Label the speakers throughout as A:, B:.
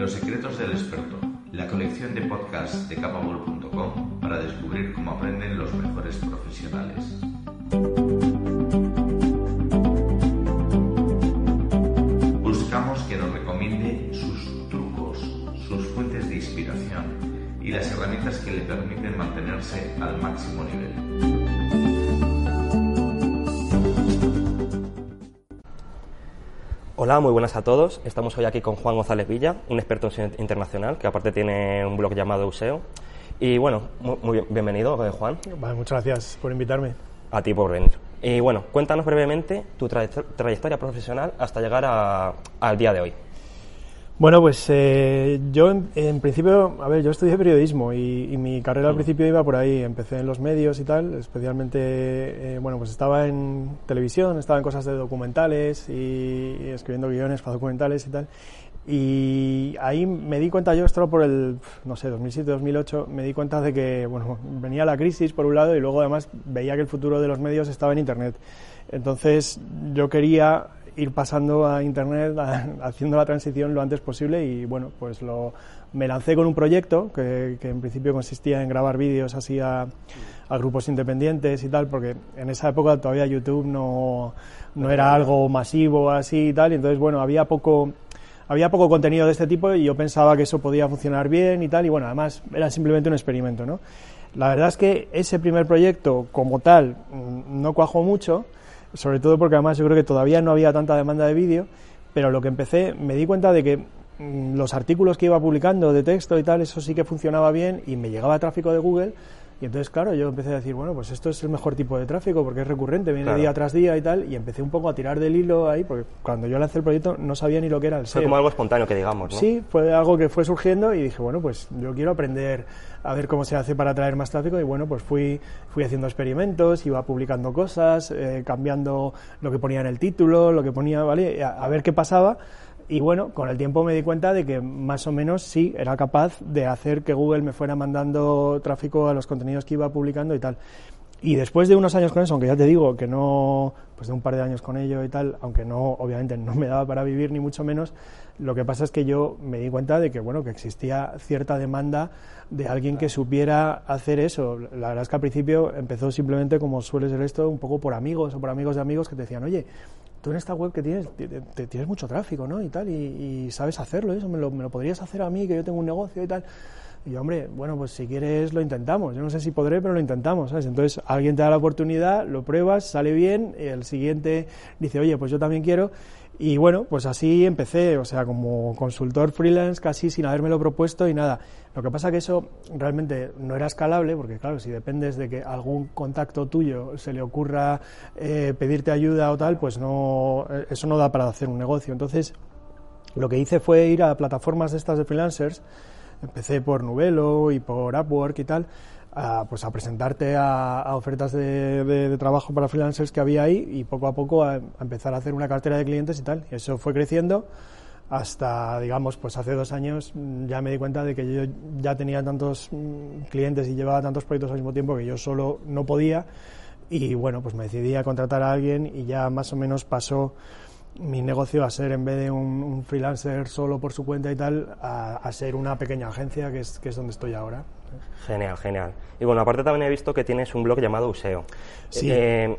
A: Los secretos del experto, la colección de podcasts de capable.com para descubrir cómo aprenden los mejores profesionales. Buscamos que nos recomiende sus trucos, sus fuentes de inspiración y las herramientas que le permiten mantenerse al máximo nivel.
B: Hola, muy buenas a todos. Estamos hoy aquí con Juan González Villa, un experto en internacional que aparte tiene un blog llamado Useo. Y bueno, muy, bien- bienvenido, eh, Juan.
C: Vale, muchas gracias por invitarme.
B: A ti por venir. Y bueno, cuéntanos brevemente tu trayecto- trayectoria profesional hasta llegar a- al día de hoy.
C: Bueno, pues eh, yo en, en principio, a ver, yo estudié periodismo y, y mi carrera al principio iba por ahí. Empecé en los medios y tal, especialmente, eh, bueno, pues estaba en televisión, estaba en cosas de documentales y, y escribiendo guiones para documentales y tal. Y ahí me di cuenta, yo esto era por el, no sé, 2007-2008, me di cuenta de que, bueno, venía la crisis por un lado y luego además veía que el futuro de los medios estaba en Internet. Entonces yo quería ir pasando a Internet, a- haciendo la transición lo antes posible y bueno, pues lo, me lancé con un proyecto que, que en principio consistía en grabar vídeos así a, a grupos independientes y tal, porque en esa época todavía YouTube no, no era algo masivo así y tal, y entonces bueno, había poco había poco contenido de este tipo y yo pensaba que eso podía funcionar bien y tal, y bueno, además era simplemente un experimento, ¿no? La verdad es que ese primer proyecto como tal mm, no cuajó mucho, sobre todo porque además yo creo que todavía no había tanta demanda de vídeo, pero lo que empecé me di cuenta de que mm, los artículos que iba publicando de texto y tal, eso sí que funcionaba bien y me llegaba tráfico de Google. Y entonces, claro, yo empecé a decir, bueno, pues esto es el mejor tipo de tráfico porque es recurrente, viene
B: Claro.
C: día tras día y tal. Y empecé un poco a tirar del hilo ahí, porque cuando yo lancé el proyecto no sabía ni lo que era el
B: Fue
C: SEO.
B: como algo espontáneo que digamos, ¿no?
C: Sí, fue algo que fue surgiendo y dije, bueno, pues yo quiero aprender a ver cómo se hace para atraer más tráfico y bueno, pues fui, fui haciendo experimentos, iba publicando cosas, eh, cambiando lo que ponía en el título, lo que ponía, ¿vale? A, a ver qué pasaba. Y bueno, con el tiempo me di cuenta de que más o menos sí era capaz de hacer que Google me fuera mandando tráfico a los contenidos que iba publicando y tal. Y después de unos años con eso, aunque ya te digo que no, pues de un par de años con ello y tal, aunque no, obviamente no me daba para vivir ni mucho menos, lo que pasa es que yo me di cuenta de que, bueno, que existía cierta demanda de alguien que supiera hacer eso. La verdad es que al principio empezó simplemente, como suele ser esto, un poco por amigos o por amigos de amigos que te decían, oye, tú en esta web que tienes, te- tienes mucho tráfico, ¿no? Y tal, y, y sabes hacerlo, eso, me lo, me lo podrías hacer a mí, que yo tengo un negocio y tal. Y yo, hombre, bueno, pues si quieres lo intentamos. Yo no sé si podré, pero lo intentamos, ¿sabes? Entonces alguien te da la oportunidad, lo pruebas, sale bien, y el siguiente dice, oye, pues yo también quiero. Y bueno, pues así empecé, o sea, como consultor freelance, casi sin habérmelo propuesto y nada. Lo que pasa que eso realmente no era escalable, porque claro, si dependes de que algún contacto tuyo se le ocurra eh, pedirte ayuda o tal, pues no, eh, eso no da para hacer un negocio. Entonces, lo que hice fue ir a plataformas de estas de freelancers, empecé por Nuvelo y por Upwork y tal, a, pues a presentarte a, ofertas de, de- de trabajo para freelancers que había ahí y poco a poco a, a empezar a hacer una cartera de clientes y tal. Y eso fue creciendo hasta, digamos, pues hace dos años mm, ya me di cuenta de que yo ya tenía tantos mm, clientes y llevaba tantos proyectos al mismo tiempo que yo solo no podía y bueno, pues me decidí a contratar a alguien y ya más o menos pasó mi negocio a ser en vez de un, un freelancer solo por su cuenta y tal, a, a ser una pequeña agencia que es, que es donde estoy ahora.
B: Genial, genial. Y bueno, aparte también he visto que tienes un blog llamado Useo.
C: Sí.
B: Eh,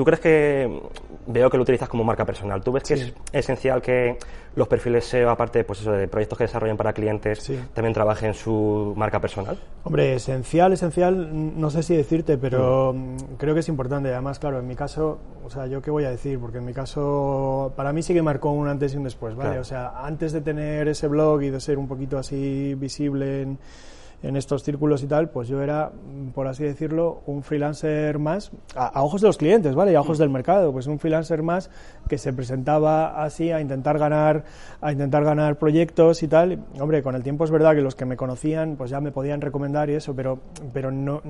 B: ¿Tú crees que, veo que lo utilizas como marca personal, ¿tú ves que es esencial que los perfiles SEO, aparte pues eso, de proyectos que desarrollen para clientes,
C: Sí.
B: también trabajen su marca personal?
C: Hombre, esencial, esencial, no sé si decirte, pero mm, creo que es importante. Además, claro, en mi caso, o sea, yo qué voy a decir, porque en mi caso, para mí sí que marcó un antes y un después, ¿vale?
B: Claro.
C: O sea, antes de tener ese blog y de ser un poquito así visible en, en estos círculos y tal, pues yo era, mm, por así decirlo, un freelancer más, a, a ojos de los clientes, ¿vale? Y a ojos del mercado, pues un freelancer más que se presentaba así a intentar ganar, a intentar ganar proyectos y tal. Hombre, con el tiempo es verdad que los que me conocían, pues ya me podían recomendar y eso, pero, pero no,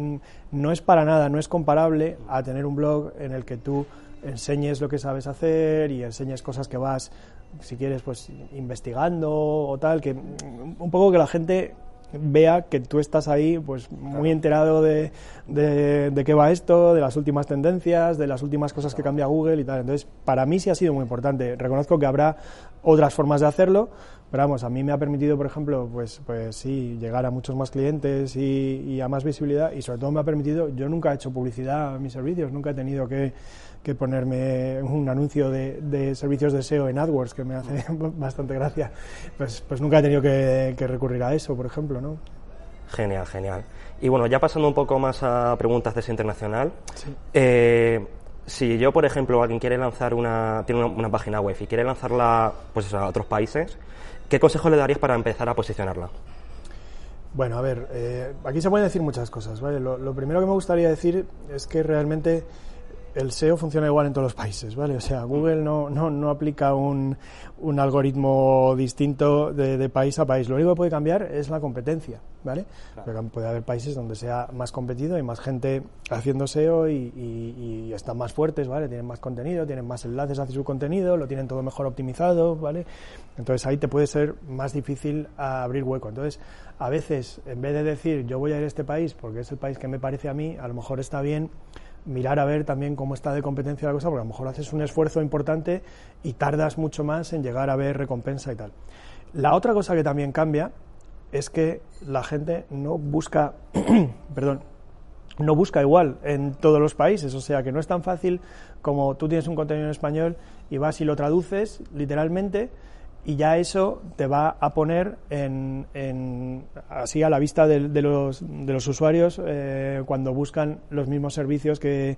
C: no es para nada, no es comparable a tener un blog en el que tú enseñes lo que sabes hacer y enseñes cosas que vas, si quieres, pues investigando o tal, que mm, un poco que la gente vea que tú estás ahí pues muy enterado de, de, de qué va esto, de las últimas tendencias, de las últimas cosas que cambia Google y tal. Entonces, para mí sí ha sido muy importante. Reconozco que habrá otras formas de hacerlo, Pero vamos, a mí me ha permitido, por ejemplo, pues, pues sí, llegar a muchos más clientes y, a más visibilidad y sobre todo me ha permitido, yo nunca he hecho publicidad a mis servicios, nunca he tenido que, que ponerme un anuncio de, de, servicios de SEO en AdWords, que me hace bastante gracia. Pues, pues nunca he tenido que, que recurrir a eso, por ejemplo, ¿no?
B: Genial, genial. Y bueno, ya pasando un poco más a preguntas de ese internacional, eh, si yo, por ejemplo, alguien quiere lanzar una, tiene una, página web y quiere lanzarla pues, a otros países, ¿qué consejo le darías para empezar a posicionarla?
C: Bueno, a ver, eh, aquí se pueden decir muchas cosas, ¿vale? lo, primero que me gustaría decir es que realmente el SEO funciona igual en todos los países, ¿vale? O sea, Google no, no, no aplica un, un, algoritmo distinto de, país a país. Lo único que puede cambiar es la competencia, ¿vale? puede haber países donde sea más competido y más gente haciendo SEO y, y, están más fuertes, ¿vale? Tienen más contenido, tienen más enlaces hacia su contenido, lo tienen todo mejor optimizado, ¿vale? Entonces ahí te puede ser más difícil abrir hueco. Entonces, a veces, en vez de decir yo voy a ir a este país porque es el país que me parece a mí, a lo mejor está bien mirar a ver también cómo está de competencia la cosa, porque a lo mejor haces un esfuerzo importante y tardas mucho más en llegar a ver recompensa y tal. La otra cosa que también cambia es que la gente no busca, perdón, no busca igual en todos los países, o sea que no es tan fácil como tú tienes un contenido en español y vas y lo traduces literalmente y ya eso te va a poner en, así a la vista de, los, de los, usuarios eh, cuando buscan los mismos servicios que,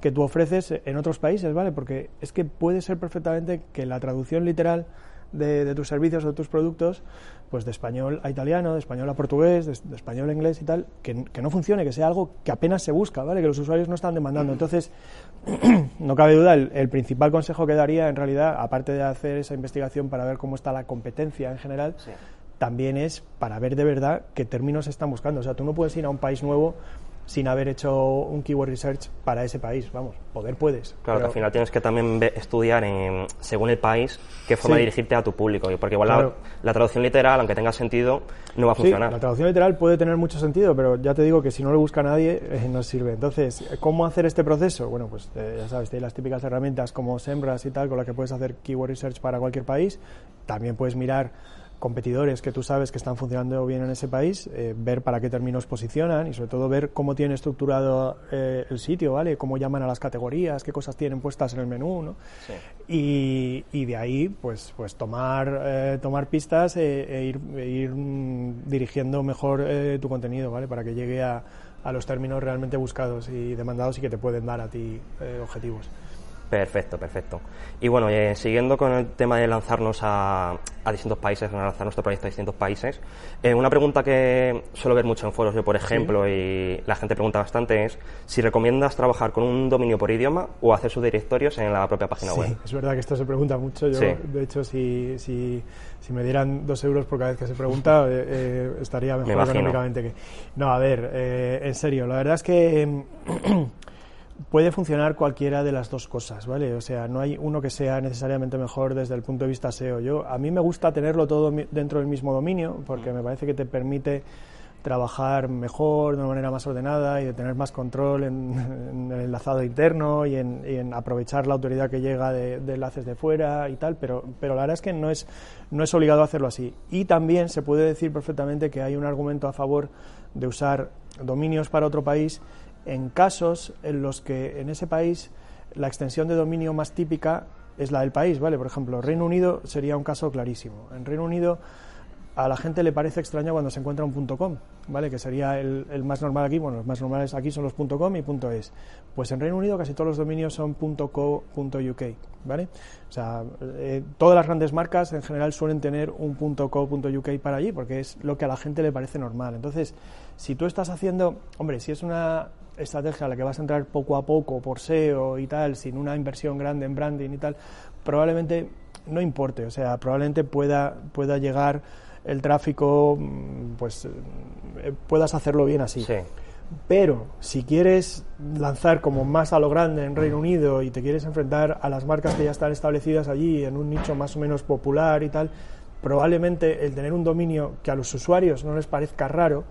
C: que tú ofreces en otros países, ¿vale? Porque es que puede ser perfectamente que la traducción literal de, tus servicios o de tus productos, pues de español a italiano, de español a portugués, de, español a inglés y tal, que, que, no funcione, que sea algo que apenas se busca, ¿vale? Que los usuarios no están demandando. Entonces, no cabe duda, el, principal consejo que daría, en realidad, aparte de hacer esa investigación para ver cómo está la competencia en general, también es para ver de verdad qué términos están buscando. O sea, tú no puedes ir a un país nuevo sin haber hecho un keyword research para ese país. Vamos, poder puedes.
B: Claro, que al final tienes que también estudiar en, según el país qué forma de dirigirte a tu público, porque igual la, traducción literal, aunque tenga sentido, no va a funcionar.
C: Sí, la traducción literal puede tener mucho sentido, pero ya te digo que si no lo busca nadie, eh, no sirve. Entonces, ¿cómo hacer este proceso? Bueno, pues eh, ya sabes, hay las típicas herramientas como Sembras y tal, con las que puedes hacer keyword research para cualquier país. También puedes mirar competidores que tú sabes que están funcionando bien en ese país, eh, ver para qué términos posicionan y sobre todo ver cómo tiene estructurado eh, el sitio, ¿vale? Cómo llaman a las categorías, qué cosas tienen puestas en el menú, ¿no? Y, y, de ahí, pues, pues tomar, eh, tomar pistas e, ir, e ir mm, dirigiendo mejor tu contenido, ¿vale? Para que llegue a, a los términos realmente buscados y demandados y que te pueden dar a ti objetivos.
B: Perfecto, perfecto. Y bueno, eh, siguiendo con el tema de lanzarnos a, distintos países, lanzar nuestro proyecto a distintos países, eh, una pregunta que suelo ver mucho en foros, yo por ejemplo, y la gente pregunta bastante es si recomiendas trabajar con un dominio por idioma o hacer sus directorios en la propia página web.
C: Es verdad que esto se pregunta mucho. Yo, de hecho, si, si, si, me dieran dos euros por cada vez que se pregunta, eh, estaría mejor económicamente que. No, a ver, en serio, la verdad es que. puede funcionar cualquiera de las dos cosas, ¿vale? O sea, no hay uno que sea necesariamente mejor desde el punto de vista SEO. Yo, a mí me gusta tenerlo todo dentro del mismo dominio porque me parece que te permite trabajar mejor, de una manera más ordenada y de tener más control en, el enlazado interno y en, aprovechar la autoridad que llega de, enlaces de fuera y tal, pero, pero la verdad es que no es, no es obligado a hacerlo así. Y también se puede decir perfectamente que hay un argumento a favor de usar dominios para otro país en casos en los que en ese país la extensión de dominio más típica es la del país, ¿vale? Por ejemplo, Reino Unido sería un caso clarísimo. En Reino Unido a la gente le parece extraño cuando se encuentra un .com, ¿vale? Que sería el, más normal aquí. Bueno, los más normales aquí son los .com y .es. Pues en Reino Unido casi todos los dominios son .co.uk, ¿vale? O sea, eh, todas las grandes marcas en general suelen tener un .co.uk para allí porque es lo que a la gente le parece normal. Entonces, si tú estás haciendo, hombre, si es una estrategia a la que vas a entrar poco a poco por SEO y tal, sin una inversión grande en branding y tal, probablemente no importe, o sea, probablemente pueda, pueda llegar el tráfico, mm, pues eh, puedas hacerlo bien así. Pero si quieres lanzar como más a lo grande en Reino Unido y te quieres enfrentar a las marcas que ya están establecidas allí en un nicho más o menos popular y tal, probablemente el tener un dominio que a los usuarios no les parezca raro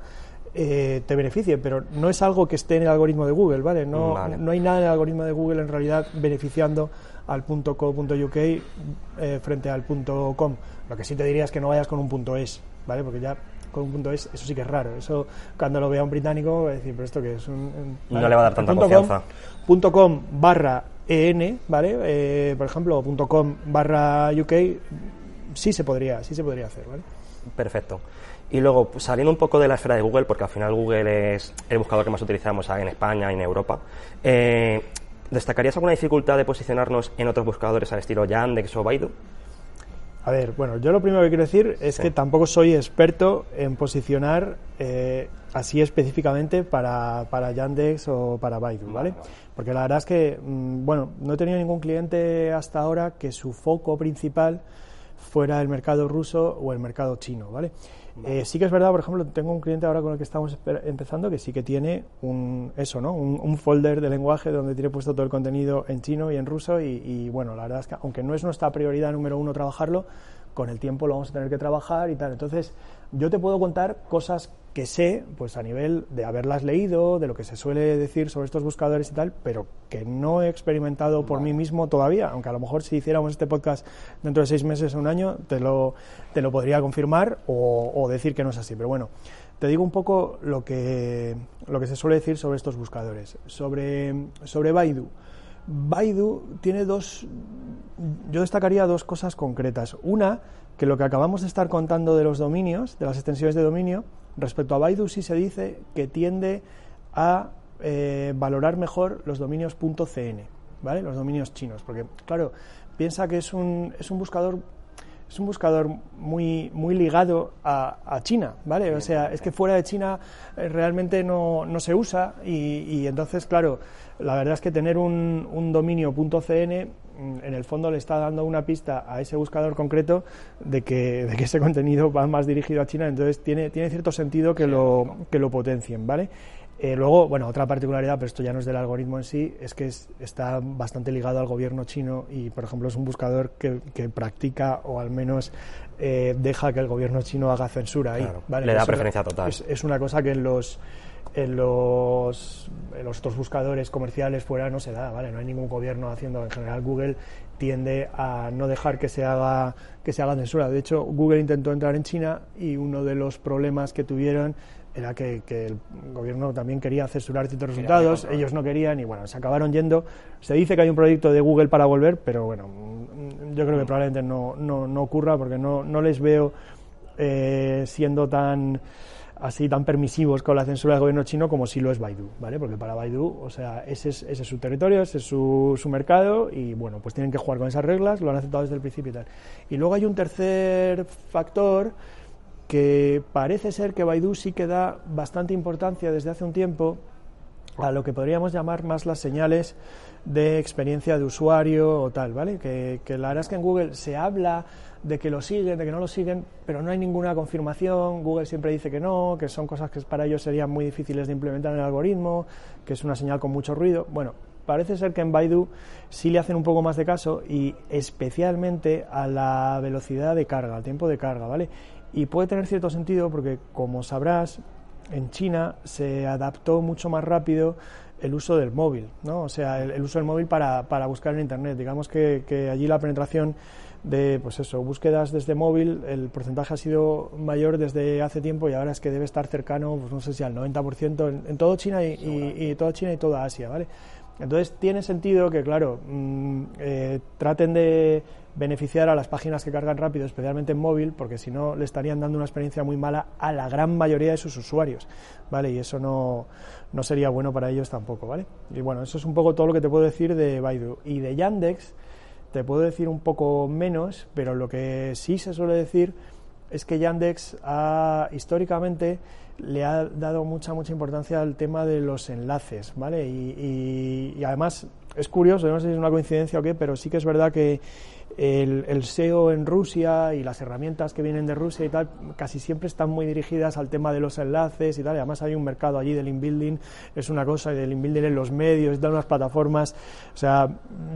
C: eh, te beneficie, pero no es algo que esté en el algoritmo de Google, ¿vale? No, no hay nada en el algoritmo de Google en realidad beneficiando al .co.uk eh, frente al .com. Lo que sí te diría es que no vayas con un .es, ¿vale? Porque ya con un punto es, eso sí que es raro. Eso cuando lo vea un británico va a decir, pero esto que es un...
B: No le va a dar tanta confianza.
C: punto .com barra EN, ¿vale? Eh, por ejemplo, punto .com barra UK sí se podría, sí se podría hacer, ¿vale?
B: Perfecto. Y luego, pues, saliendo un poco de la esfera de Google, porque al final Google es el buscador que más utilizamos en España y en Europa, eh, ¿destacarías alguna dificultad de posicionarnos en otros buscadores al estilo Yandex o Baidu?
C: A ver, bueno, yo lo primero que quiero decir es que tampoco soy experto en posicionar eh, así específicamente para, para Yandex o para Baidu, ¿vale? Porque la verdad es que, mm, bueno, no he tenido ningún cliente hasta ahora que su foco principal fuera el mercado ruso o el mercado chino, ¿vale? Eh, sí que es verdad, por ejemplo, tengo un cliente ahora con el que estamos empezando que sí que tiene un, eso, ¿no? Un, folder de lenguaje donde tiene puesto todo el contenido en chino y en ruso y, bueno, la verdad es que aunque no es nuestra prioridad número uno trabajarlo, con el tiempo lo vamos a tener que trabajar y tal. Entonces, yo te puedo contar cosas que sé, pues a nivel de haberlas leído, de lo que se suele decir sobre estos buscadores y tal, pero que no he experimentado por mí mismo todavía, aunque a lo mejor si hiciéramos este podcast dentro de seis meses o un año, te lo, te lo podría confirmar o, decir que no es así. Pero bueno, te digo un poco lo que, lo que se suele decir sobre estos buscadores. Sobre, sobre Baidu. Baidu tiene dos, yo destacaría dos cosas concretas. Una, que lo que acabamos de estar contando de los dominios, de las extensiones de dominio, respecto a Baidu sí se dice que tiende a eh, valorar mejor los dominios .cn, ¿vale? Los dominios chinos, porque claro, piensa que es un, es un buscador es un buscador muy, muy ligado a, China, ¿vale? O sea, es que fuera de China eh, realmente no, no se usa y, entonces, claro, la verdad es que tener un, un dominio .cn mm, en el fondo le está dando una pista a ese buscador concreto de que, de que ese contenido va más dirigido a China, entonces tiene, tiene cierto sentido que lo, que lo potencien, ¿vale? Eh, luego, bueno, otra particularidad, pero esto ya no es del algoritmo en sí, es que está bastante ligado al gobierno chino y, por ejemplo, es un buscador que, practica o al menos eh, deja que el gobierno chino haga censura ahí.
B: Le da preferencia total.
C: Es, una cosa que en los en los, en los otros buscadores comerciales fuera no se da, ¿vale? No hay ningún gobierno haciendo, en general Google tiende a no dejar que se haga que se haga censura. De hecho, Google intentó entrar en China y uno de los problemas que tuvieron era que, el gobierno también quería censurar ciertos resultados, ellos no querían y bueno, se acabaron yendo. Se dice que hay un proyecto de Google para volver, pero bueno, mm, yo creo que probablemente no, no, no ocurra porque no, no les veo eh, siendo tan así tan permisivos con la censura del gobierno chino como si lo es Baidu, ¿vale? Porque para Baidu, o sea, ese es, ese es su territorio, ese es su, su, mercado y bueno, pues tienen que jugar con esas reglas, lo han aceptado desde el principio y tal. Y luego hay un tercer factor que parece ser que Baidu sí que da bastante importancia desde hace un tiempo a lo que podríamos llamar más las señales de experiencia de usuario o tal, ¿vale? Que, la verdad es que en Google se habla de que lo siguen, de que no lo siguen, pero no hay ninguna confirmación. Google siempre dice que no, que son cosas que para ellos serían muy difíciles de implementar en el algoritmo, que es una señal con mucho ruido. Bueno, parece ser que en Baidu sí le hacen un poco más de caso y especialmente a la velocidad de carga, al tiempo de carga, ¿vale? Y puede tener cierto sentido porque, como sabrás, en China se adaptó mucho más rápido el uso del móvil, ¿no? O sea, el, uso del móvil para, para, buscar en Internet. Digamos que, que, allí la penetración de, pues eso, búsquedas desde móvil, el porcentaje ha sido mayor desde hace tiempo y ahora es que debe estar cercano, pues no sé si al 90% en, en todo China y, y, toda China y toda Asia, ¿vale? Entonces tiene sentido que, claro, mm, eh, traten de beneficiar a las páginas que cargan rápido, especialmente en móvil, porque si no le estarían dando una experiencia muy mala a la gran mayoría de sus usuarios, ¿vale? Y eso no, no sería bueno para ellos tampoco, ¿vale? Y bueno, eso es un poco todo lo que te puedo decir de Baidu. Y de Yandex te puedo decir un poco menos, pero lo que sí se suele decir es que Yandex ha históricamente le ha dado mucha mucha importancia al tema de los enlaces, ¿vale? Y, y además es curioso, no sé si es una coincidencia o qué, pero sí que es verdad que el, SEO en Rusia y las herramientas que vienen de Rusia y tal, casi siempre están muy dirigidas al tema de los enlaces y tal. Y además hay un mercado allí del inbuilding, es una cosa, y del inbuilding en los medios, de unas plataformas. O sea,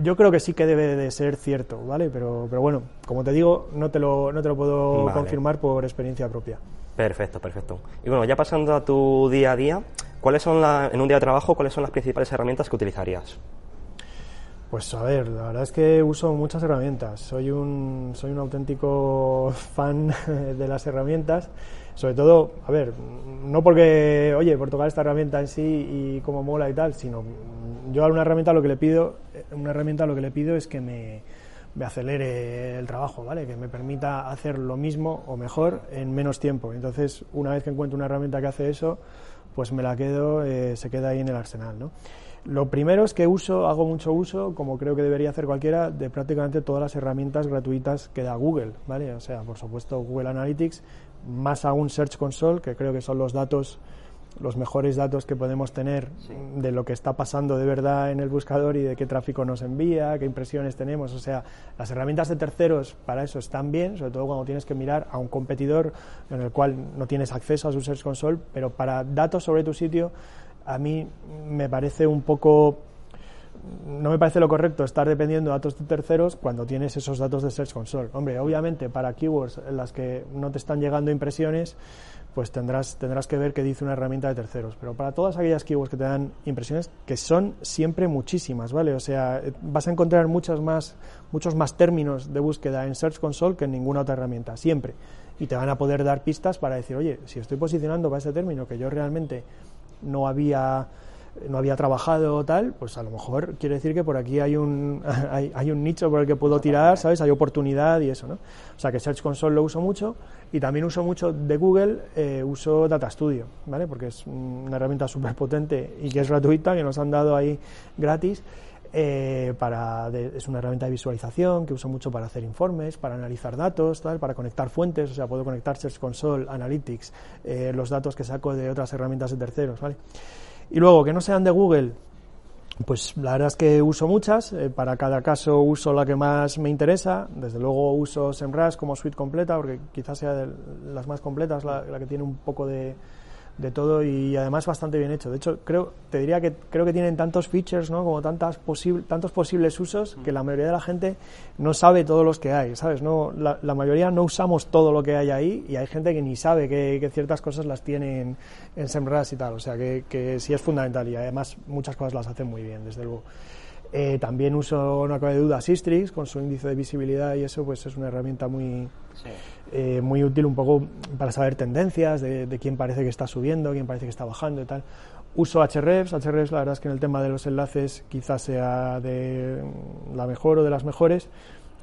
C: yo creo que sí que debe de ser cierto, ¿vale? Pero, pero bueno, como te digo, no te lo, no te lo puedo confirmar por experiencia propia.
B: Perfecto, perfecto. Y bueno, ya pasando a tu día a día, ¿cuáles son la, en un día de trabajo, cuáles son las principales herramientas que utilizarías?
C: Pues a ver, la verdad es que uso muchas herramientas. Soy un, soy un auténtico fan de las herramientas. Sobre todo, a ver, no porque, oye, por tocar esta herramienta en sí y cómo mola y tal, sino yo a una herramienta lo que le pido, una herramienta lo que le pido es que me, me acelere el trabajo, ¿vale? Que me permita hacer lo mismo o mejor en menos tiempo. Entonces, una vez que encuentro una herramienta que hace eso, pues me la quedo, eh, se queda ahí en el arsenal, ¿no? Lo primero es que uso, hago mucho uso, como creo que debería hacer cualquiera, de prácticamente todas las herramientas gratuitas que da Google, ¿vale? O sea, por supuesto Google Analytics, más aún Search Console, que creo que son los datos, los mejores datos que podemos tener de lo que está pasando de verdad en el buscador y de qué tráfico nos envía, qué impresiones tenemos. O sea, las herramientas de terceros para eso están bien, sobre todo cuando tienes que mirar a un competidor en el cual no tienes acceso a su Search Console, pero para datos sobre tu sitio a mí me parece un poco no me parece lo correcto estar dependiendo de datos de terceros cuando tienes esos datos de Search Console. Hombre, obviamente para keywords en las que no te están llegando impresiones, pues tendrás, tendrás que ver qué dice una herramienta de terceros. Pero para todas aquellas keywords que te dan impresiones, que son siempre muchísimas, ¿vale? O sea, vas a encontrar muchas más, muchos más términos de búsqueda en Search Console que en ninguna otra herramienta, siempre. Y te van a poder dar pistas para decir, oye, si estoy posicionando para ese término que yo realmente no había no había trabajado tal, pues a lo mejor quiere decir que por aquí hay un, hay, un nicho por el que puedo tirar, ¿sabes? Hay oportunidad y eso, ¿no? O sea que Search Console lo uso mucho y también uso mucho de Google, eh, uso Data Studio, ¿vale? Porque es una herramienta súper potente y que es gratuita, que nos han dado ahí gratis eh, para es una herramienta de visualización que uso mucho para hacer informes, para analizar datos, tal, para conectar fuentes, o sea, puedo conectar Search Console, Analytics, eh, los datos que saco de otras herramientas de terceros, ¿vale? Y luego, que no sean de Google, pues la verdad es que uso muchas, eh, para cada caso uso la que más me interesa, desde luego uso SEMrush como suite completa, porque quizás sea de las más completas, la que tiene un poco de, de todo y además bastante bien hecho. De hecho, creo, te diría que creo que tienen tantos features, ¿no? Como tantas tantos posibles usos que la mayoría de la gente no sabe todos los que hay, ¿sabes? No, la, mayoría no usamos todo lo que hay ahí y hay gente que ni sabe que, ciertas cosas las tienen en SEMrush y tal. O sea, que, que sí es fundamental y además muchas cosas las hacen muy bien, desde luego. Eh, también uso, no cabe de duda, Sistrix con su índice de visibilidad y eso pues es una herramienta muy, eh, muy útil un poco para saber tendencias de, quién parece que está subiendo, quién parece que está bajando y tal. Uso Hrefs, Hrefs la verdad es que en el tema de los enlaces quizás sea de la mejor o de las mejores.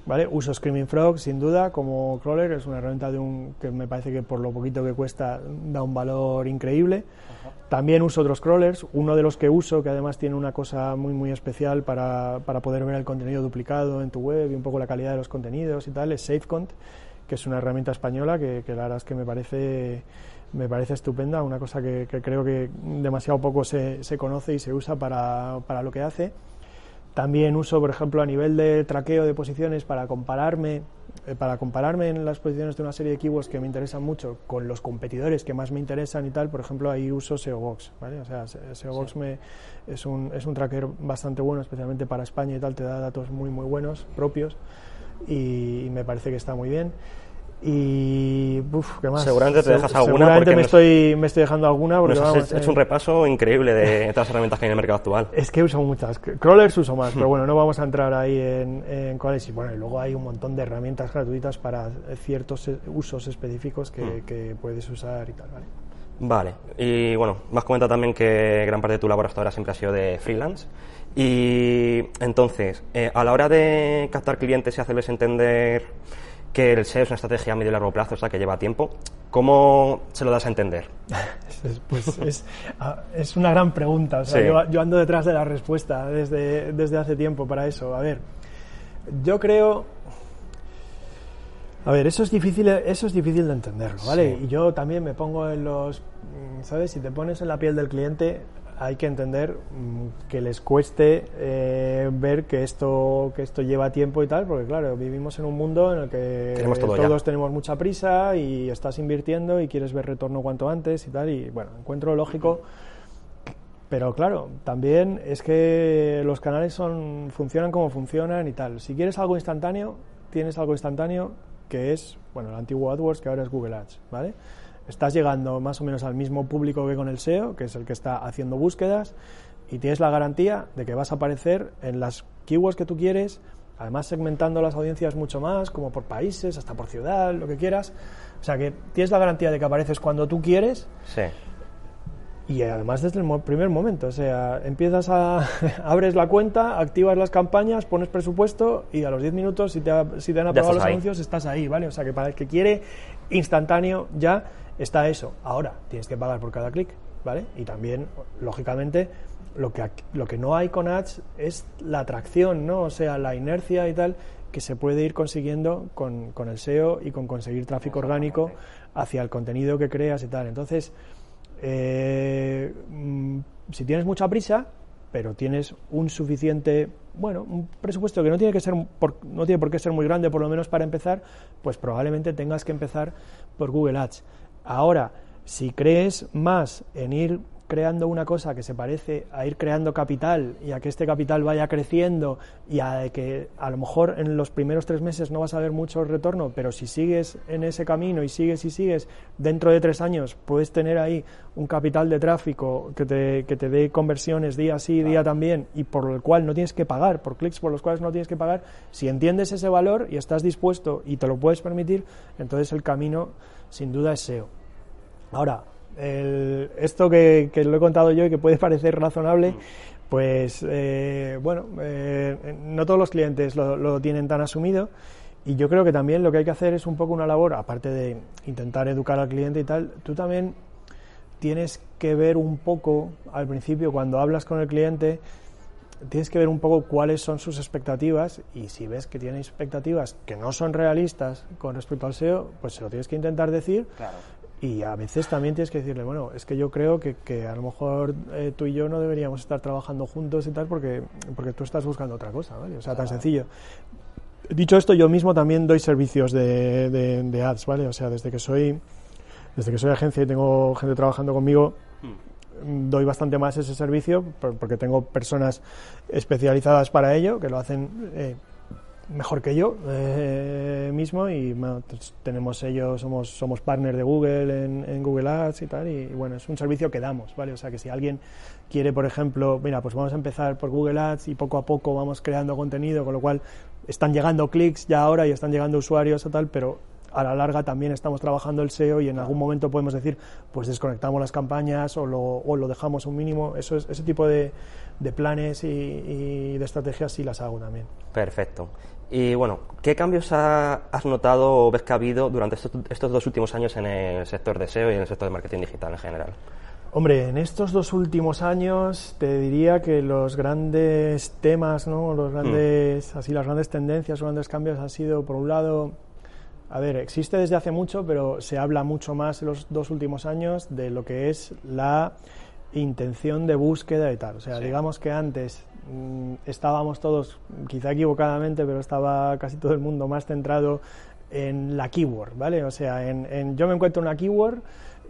C: ¿Vale? Uso Screaming Frog sin duda como crawler, es una herramienta de un, que me parece que por lo poquito que cuesta da un valor increíble. También uso otros crawlers, uno de los que uso, que además tiene una cosa muy muy especial para, para poder ver el contenido duplicado en tu web y un poco la calidad de los contenidos y tal, es SafeCont, que es una herramienta española que, que la verdad es que me parece me parece estupenda, una cosa que, que creo que demasiado poco se, se, conoce y se usa para, para lo que hace. También uso, por ejemplo, a nivel de traqueo de posiciones para compararme eh, para compararme en las posiciones de una serie de keywords que me interesan mucho con los competidores que más me interesan y tal, por ejemplo, ahí uso SEObox, ¿vale? O sea, SEObox me, es, un, es un tracker bastante bueno, especialmente para España y tal, te da datos muy, muy buenos, propios, y me parece que está muy bien. Y, uff, ¿qué más?
B: Seguramente te dejas alguna.
C: Seguramente me, estoy, me estoy dejando alguna. Porque,
B: nos has hecho un eh, repaso increíble de todas las herramientas que hay en el mercado actual.
C: Es que uso muchas. Crawlers uso más, pero bueno, no vamos a entrar ahí en, en cuáles. Y bueno, y luego hay un montón de herramientas gratuitas para ciertos usos específicos que, mm. que puedes usar y tal, ¿vale?
B: Vale, y bueno, me has comentado también que gran parte de tu labor hasta ahora siempre ha sido de freelance. Y entonces, eh, a la hora de captar clientes y hacerles entender que el SEO es una estrategia a medio y largo plazo, o sea, que lleva tiempo. ¿Cómo se lo das a entender?
C: pues es, es, una gran pregunta. O sea, yo, ando detrás de la respuesta desde, desde hace tiempo para eso. A ver, yo creo. A ver, eso es difícil, eso es difícil de entenderlo, ¿vale? Y yo también me pongo en los, ¿sabes? Si te pones en la piel del cliente, hay que entender mm, que les cueste eh, ver que esto que esto lleva tiempo y tal, porque claro, vivimos en un mundo en el que todos tenemos mucha prisa y estás invirtiendo y quieres ver retorno cuanto antes y tal, y bueno, encuentro lógico. Pero claro, también es que los canales son funcionan como funcionan y tal. Si quieres algo instantáneo, tienes algo instantáneo que es, bueno, el antiguo AdWords que ahora es Google Ads, ¿vale? Estás llegando más o menos al mismo público que con el SEO, que es el que está haciendo búsquedas, y tienes la garantía de que vas a aparecer en las keywords que tú quieres, además segmentando las audiencias mucho más, como por países, hasta por ciudad, lo que quieras. O sea que tienes la garantía de que apareces cuando tú quieres.
B: Sí.
C: Y además desde el primer momento, o sea, empiezas a, abres la cuenta, activas las campañas, pones presupuesto y a los 10 minutos, si te, si te han aprobado los anuncios, estás ahí, ¿vale? O sea, que para el que quiere instantáneo ya está eso. Ahora, tienes que pagar por cada clic, ¿vale? Y también, lógicamente, lo que, lo que no hay con ads es la atracción, ¿no? O sea, la inercia y tal que se puede ir consiguiendo con, con el SEO y con conseguir tráfico orgánico hacia el contenido que creas y tal. Entonces, eh, mm, si tienes mucha prisa, pero tienes un suficiente, bueno, un presupuesto que no tiene que ser no tiene por qué ser muy grande, por lo menos para empezar, pues probablemente tengas que empezar por Google Ads. Ahora, si crees más en ir creando una cosa que se parece a ir creando capital y a que este capital vaya creciendo y a que a lo mejor en los primeros tres meses no vas a ver mucho retorno, pero si sigues en ese camino y sigues y sigues, dentro de tres años puedes tener ahí un capital de tráfico que te, que te dé conversiones día sí, día también y por el cual no tienes que pagar, por clics por los cuales no tienes que pagar, si entiendes ese valor y estás dispuesto y te lo puedes permitir, entonces el camino sin duda es SEO. Ahora, esto que, lo he contado yo y que puede parecer razonable, pues eh, bueno, eh, no todos los clientes lo, tienen tan asumido. Y yo creo que también lo que hay que hacer es un poco una labor, aparte de intentar educar al cliente y tal, tú también tienes que ver un poco al principio cuando hablas con el cliente, tienes que ver un poco cuáles son sus expectativas y si ves que tiene expectativas que no son realistas con respecto al SEO, pues se lo tienes que intentar decir claro. Y a veces también tienes que decirle, bueno, es que yo creo que, que a lo mejor eh, tú y yo no deberíamos estar trabajando juntos y tal porque, porque tú estás buscando otra cosa, ¿vale? O sea, tan sencillo. Dicho esto, yo mismo también doy servicios de, de, ads, ¿vale? O sea, desde que soy desde que soy agencia y tengo gente trabajando conmigo, hmm. doy bastante más ese servicio porque tengo personas especializadas para ello que lo hacen eh, mejor que yo eh, mismo y pues, tenemos ellos, somos, somos partner de Google en, Google Ads y tal y, bueno, es un servicio que damos, ¿vale? O sea que si alguien quiere, por ejemplo, mira, pues vamos a empezar por Google Ads y poco a poco vamos creando contenido, con lo cual están llegando clics ya ahora y están llegando usuarios o tal, pero a la larga también estamos trabajando el SEO y en algún momento podemos decir, pues desconectamos las campañas o lo, o lo dejamos un mínimo. Eso es, ese tipo de, de planes y, y, de estrategias sí las hago también.
B: Perfecto. Y bueno, ¿qué cambios has notado o ves que ha habido durante estos, dos últimos años en el sector de SEO y en el sector de marketing digital en general?
C: Hombre, en estos dos últimos años te diría que los grandes temas, ¿no? los grandes, mm. así las grandes tendencias, los grandes cambios han sido, por un lado, a ver, existe desde hace mucho, pero se habla mucho más en los dos últimos años de lo que es la intención de búsqueda y tal. O sea, digamos que antes estábamos todos, quizá equivocadamente, pero estaba casi todo el mundo más centrado en la keyword, ¿vale? O sea, en, yo me encuentro una keyword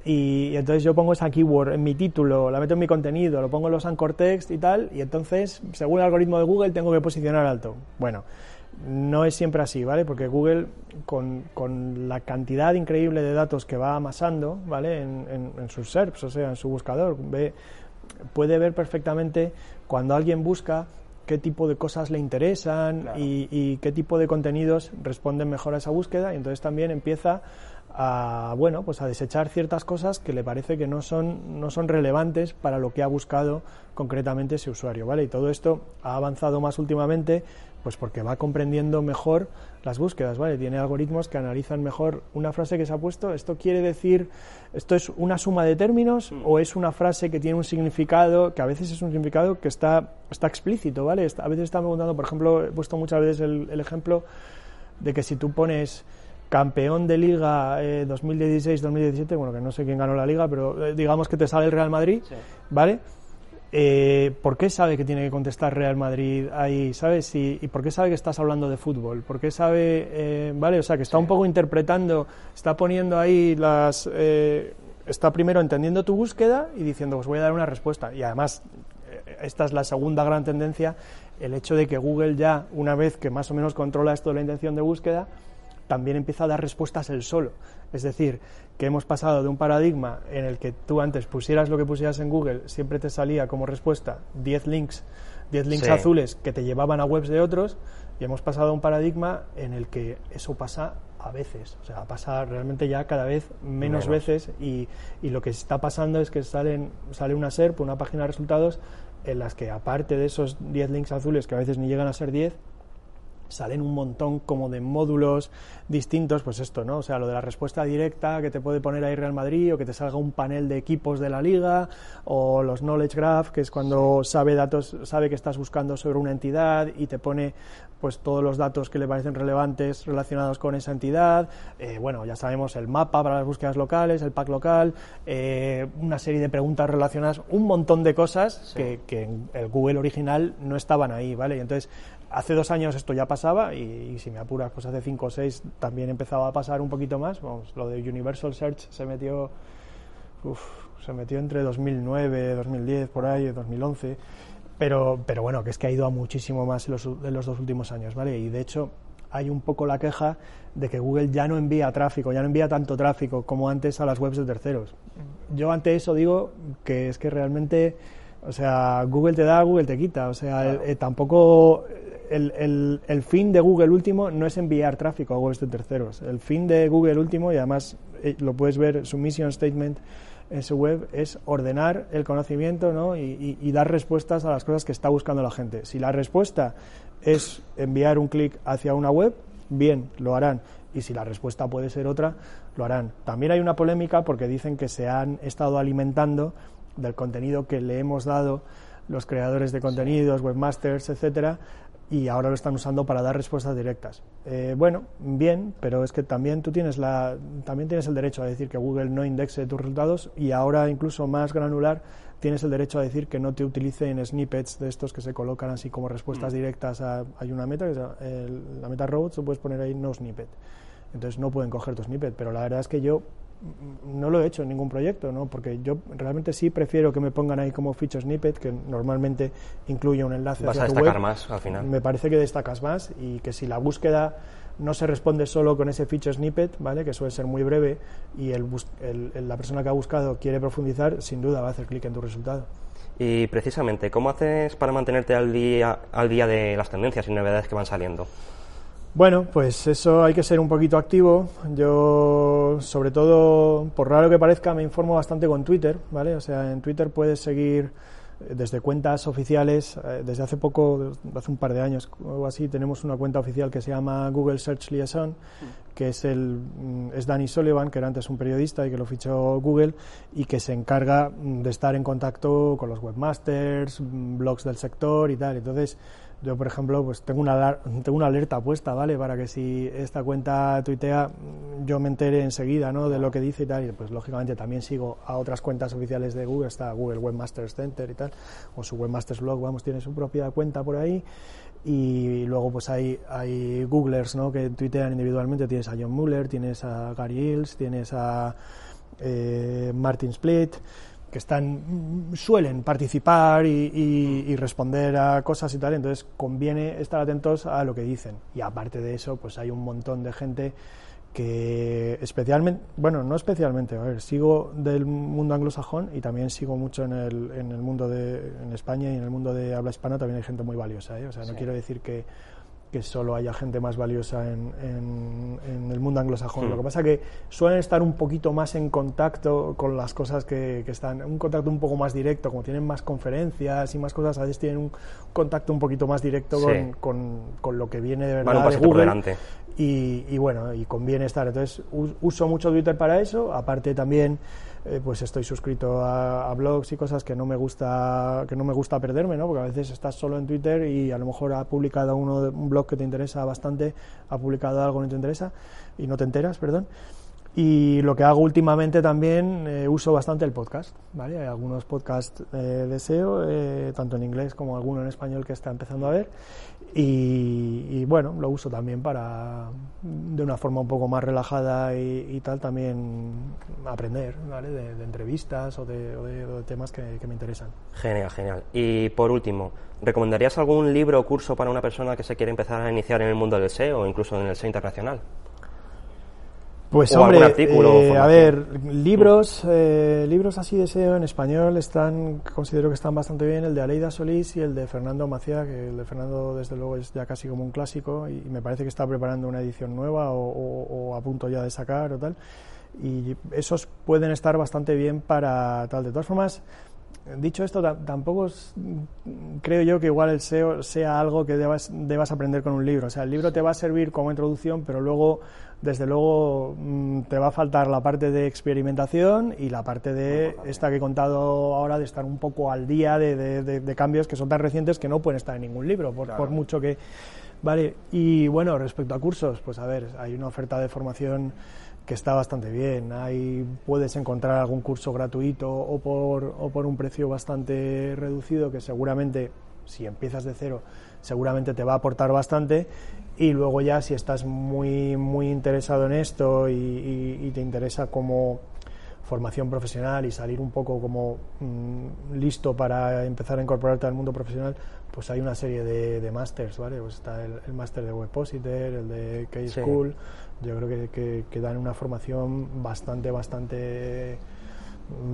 C: y, entonces yo pongo esa keyword en mi título, la meto en mi contenido, lo pongo en los anchor text y tal, y entonces, según el algoritmo de Google, tengo que posicionar alto. Bueno, no es siempre así, ¿vale? Porque Google, con, con, la cantidad increíble de datos que va amasando, ¿vale? En, en, sus SERPs, o sea, en su buscador, ve, puede ver perfectamente cuando alguien busca qué tipo de cosas le interesan y, y, qué tipo de contenidos responden mejor a esa búsqueda. Y entonces también empieza a bueno pues a desechar ciertas cosas que le parece que no son no son relevantes para lo que ha buscado concretamente ese usuario vale y todo esto ha avanzado más últimamente pues porque va comprendiendo mejor las búsquedas, ¿vale? Tiene algoritmos que analizan mejor una frase que se ha puesto. ¿Esto quiere decir, esto es una suma de términos mm. o es una frase que tiene un significado, que a veces es un significado que está, está explícito, ¿vale? A veces está preguntando, por ejemplo, he puesto muchas veces el, ejemplo de que si tú pones campeón de liga eh, 2016-2017, bueno, que no sé quién ganó la liga, pero eh, digamos que te sale el Real Madrid, ¿vale? Eh, ¿Por qué sabe que tiene que contestar Real Madrid ahí, sabes? Y, por qué sabe que estás hablando de fútbol? ¿Por qué sabe, eh, vale? O sea, que está un poco interpretando, está poniendo ahí las, eh, está primero entendiendo tu búsqueda y diciendo, pues voy a dar una respuesta. Y además, esta es la segunda gran tendencia, el hecho de que Google ya, una vez que más o menos controla esto de la intención de búsqueda, también empieza a dar respuestas él solo. Es decir, que hemos pasado de un paradigma en el que tú antes pusieras lo que pusieras en Google, siempre te salía como respuesta 10 links, 10 links azules que te llevaban a webs de otros, y hemos pasado a un paradigma en el que eso pasa a veces, o sea, pasa realmente ya cada vez menos, veces y, y, lo que está pasando es que salen, sale una SERP, una página de resultados, en las que aparte de esos 10 links azules, que a veces ni llegan a ser 10, salen un montón como de módulos distintos, pues esto, ¿no? O sea, lo de la respuesta directa que te puede poner ahí Real Madrid o que te salga un panel de equipos de la liga o los knowledge graph, que es cuando sabe datos, sabe que estás buscando sobre una entidad y te pone pues todos los datos que le parecen relevantes relacionados con esa entidad. Eh, bueno, ya sabemos el mapa para las búsquedas locales, el pack local, eh, una serie de preguntas relacionadas, un montón de cosas que, que, en el Google original no estaban ahí, ¿vale? Y entonces Hace dos años esto ya pasaba y, si me apuras, pues hace cinco o seis también empezaba a pasar un poquito más. Vamos, lo de Universal Search se metió, se metió entre 2009, 2010, por ahí, 2011. Pero, pero bueno, que es que ha ido a muchísimo más en los, en los dos últimos años, ¿vale? Y de hecho hay un poco la queja de que Google ya no envía tráfico, ya no envía tanto tráfico como antes a las webs de terceros. Yo ante eso digo que es que realmente, o sea, Google te da, Google te quita. O sea, eh, tampoco el, el, fin de Google último no es enviar tráfico a webs de terceros. El fin de Google último, y además eh, lo puedes ver, su mission statement en su web, es ordenar el conocimiento ¿no? y, dar respuestas a las cosas que está buscando la gente. Si la respuesta es enviar un clic hacia una web, bien, lo harán. Y si la respuesta puede ser otra, lo harán. También hay una polémica porque dicen que se han estado alimentando del contenido que le hemos dado los creadores de contenidos, webmasters, etcétera, y ahora lo están usando para dar respuestas directas. Eh, bueno, bien, pero es que también tú tienes, la, también tienes el derecho a decir que Google no indexe tus resultados y ahora incluso más granular tienes el derecho a decir que no te utilicen snippets de estos que se colocan así como respuestas mm. directas a, hay una meta, que es la meta robots, tú puedes poner ahí no snippet. Entonces no pueden coger tu snippet, pero la verdad es que yo no lo he hecho en ningún proyecto, ¿no? porque yo realmente sí prefiero que me pongan ahí como feature snippet, que normalmente incluye un enlace
B: Vas a destacar más al final.
C: Me parece que destacas más y que si la búsqueda no se responde solo con ese feature snippet, ¿vale? que suele ser muy breve, y el, la persona que ha buscado quiere profundizar, sin duda va a hacer clic en tu resultado.
B: Y precisamente, ¿cómo haces para mantenerte al día, al día de las tendencias y novedades que van saliendo?
C: Bueno, pues eso hay que ser un poquito activo. Yo, sobre todo, por raro que parezca, me informo bastante con Twitter, ¿vale? O sea, en Twitter puedes seguir eh, desde cuentas oficiales. Eh, desde hace poco, hace un par de años o así, tenemos una cuenta oficial que se llama Google Search Liaison, que es el mm, es Danny Sullivan, que era antes un periodista y que lo fichó Google y que se encarga mm, de estar en contacto con los webmasters, mm, blogs del sector y tal. Entonces, yo, por ejemplo, pues tengo una, tengo una alerta puesta, ¿vale? Para que si esta cuenta tuitea, yo me entere enseguida, ¿no? De lo que dice y tal. Y pues, lógicamente, también sigo a otras cuentas oficiales de Google. Está Google Webmasters Center y tal. O su Webmasters Blog, vamos, tiene su propia cuenta por ahí. Y luego, pues hay, hay Googlers, ¿no? Que tuitean individualmente. Tienes a John Muller, tienes a Gary Hills, tienes a eh, Martin Split que están suelen participar y, responder a cosas y tal, entonces conviene estar atentos a lo que dicen. Y aparte de eso, pues hay un montón de gente que especialmente, bueno, no especialmente, a ver, sigo del mundo anglosajón y también sigo mucho en el, en el mundo de en España y en el mundo de habla hispana también hay gente muy valiosa, ¿eh? o sea, no quiero decir que que solo haya gente más valiosa en, en, el mundo anglosajón. Lo hmm. que pasa es que suelen estar un poquito más en contacto con las cosas que, que, están, un contacto un poco más directo, como tienen más conferencias y más cosas, a veces tienen un contacto un poquito más directo con, con, con, lo que viene de verdad de Google. Y, y, bueno, y conviene estar. Entonces, uso mucho Twitter para eso, aparte también eh, pues estoy suscrito a, blogs y cosas que no me gusta que no me gusta perderme, ¿no? Porque a veces estás solo en Twitter y a lo mejor ha publicado uno un blog que te interesa bastante, ha publicado algo que no te interesa y no te enteras, perdón. Y lo que hago últimamente también, eh, uso bastante el podcast, ¿vale? Hay algunos podcasts eh, de SEO, eh, tanto en inglés como alguno en español que está empezando a ver. Y, bueno, lo uso también para, de una forma un poco más relajada y, tal, también aprender. De, entrevistas o de, temas que, que me interesan.
B: Genial, genial. Y por último, ¿recomendarías algún libro o curso para una persona que se quiere empezar a iniciar en el mundo del SEO o incluso en el SEO internacional?
C: Pues hombre, artículo, a ver, libros, eh, libros así de SEO en español están, considero que están bastante bien, el de Aleida Solís y el de Fernando Macía, que el de Fernando desde luego es ya casi como un clásico y me parece que está preparando una edición nueva o, a punto ya de sacar o tal. Y esos pueden estar bastante bien para tal. De todas formas, dicho esto, tampoco creo yo que igual el SEO sea algo que debas, debas aprender con un libro. O sea, el libro te va a servir como introducción, pero luego desde luego mm, te va a faltar la parte de experimentación y la parte de esta que he contado ahora de estar un poco al día de, cambios que son tan recientes que no pueden estar en ningún libro, por, mucho que... Vale, y bueno, respecto a cursos, pues a ver, hay una oferta de formación que está bastante bien. Ahí puedes encontrar algún curso gratuito o por, o por un precio bastante reducido que seguramente, si empiezas de cero, seguramente te va a aportar bastante y luego ya si estás muy muy interesado en esto y, te interesa como formación profesional y salir un poco como mm, listo para empezar a incorporarte al mundo profesional, pues hay una serie de, de másters, ¿vale? Pues está el, máster de Webpositor, el de K-School, yo creo que, que, dan una formación bastante, bastante,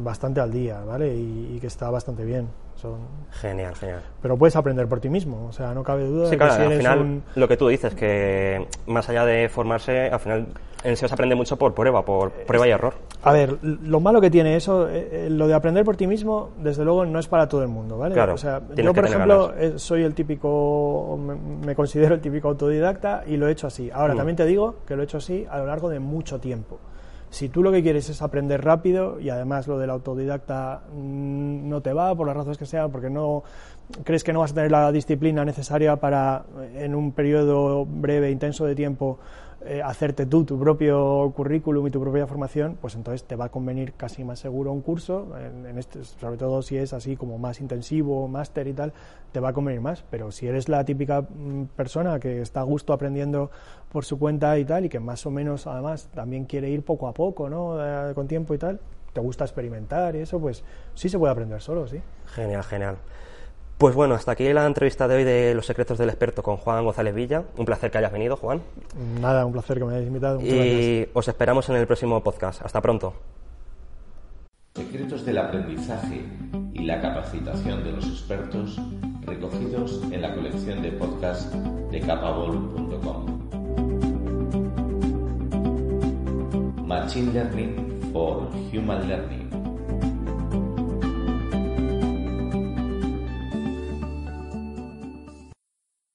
C: bastante al día, ¿vale? y que está bastante bien. Son...
B: Genial, genial.
C: Pero puedes aprender por ti mismo, o sea, no cabe duda.
B: Sí, claro, al final lo que tú dices, que más allá de formarse, al final en SEO se aprende mucho por prueba, por prueba y error.
C: A ver, lo malo que tiene eso, eh, eh, lo de aprender por ti mismo, desde luego no es para todo el mundo, ¿vale?
B: Claro,
C: o sea, yo, por ejemplo, eh, soy el típico, me, considero el típico autodidacta y lo he hecho así. Ahora, mm. también te digo que lo he hecho así a lo largo de mucho tiempo. Si tú lo que quieres es aprender rápido y además lo del autodidacta mm, no te va, por las razones que sean, porque no crees que no vas a tener la disciplina necesaria para en un periodo breve, intenso de tiempo, eh, hacerte tú tu propio currículum y tu propia formación, pues entonces te va a convenir casi más seguro un curso, en, este, sobre todo si es así como más intensivo, máster y tal, te va a convenir más. Pero si eres la típica mm, persona que está a gusto aprendiendo por su cuenta y tal, y que más o menos además también quiere ir poco a poco, ¿no? Eh, con tiempo y tal, te gusta experimentar y eso, pues sí se puede aprender solo, sí.
B: Genial, genial. Pues bueno, hasta aquí la entrevista de hoy de Los secretos del experto con Juan González Villa. Un placer que hayas venido, Juan.
C: Nada, un placer que me hayáis invitado.
B: y os esperamos en el próximo podcast. Hasta pronto.
A: Secretos del aprendizaje y la capacitación de los expertos recogidos en la colección de podcast de capabol.com. Machine Learning for Human Learning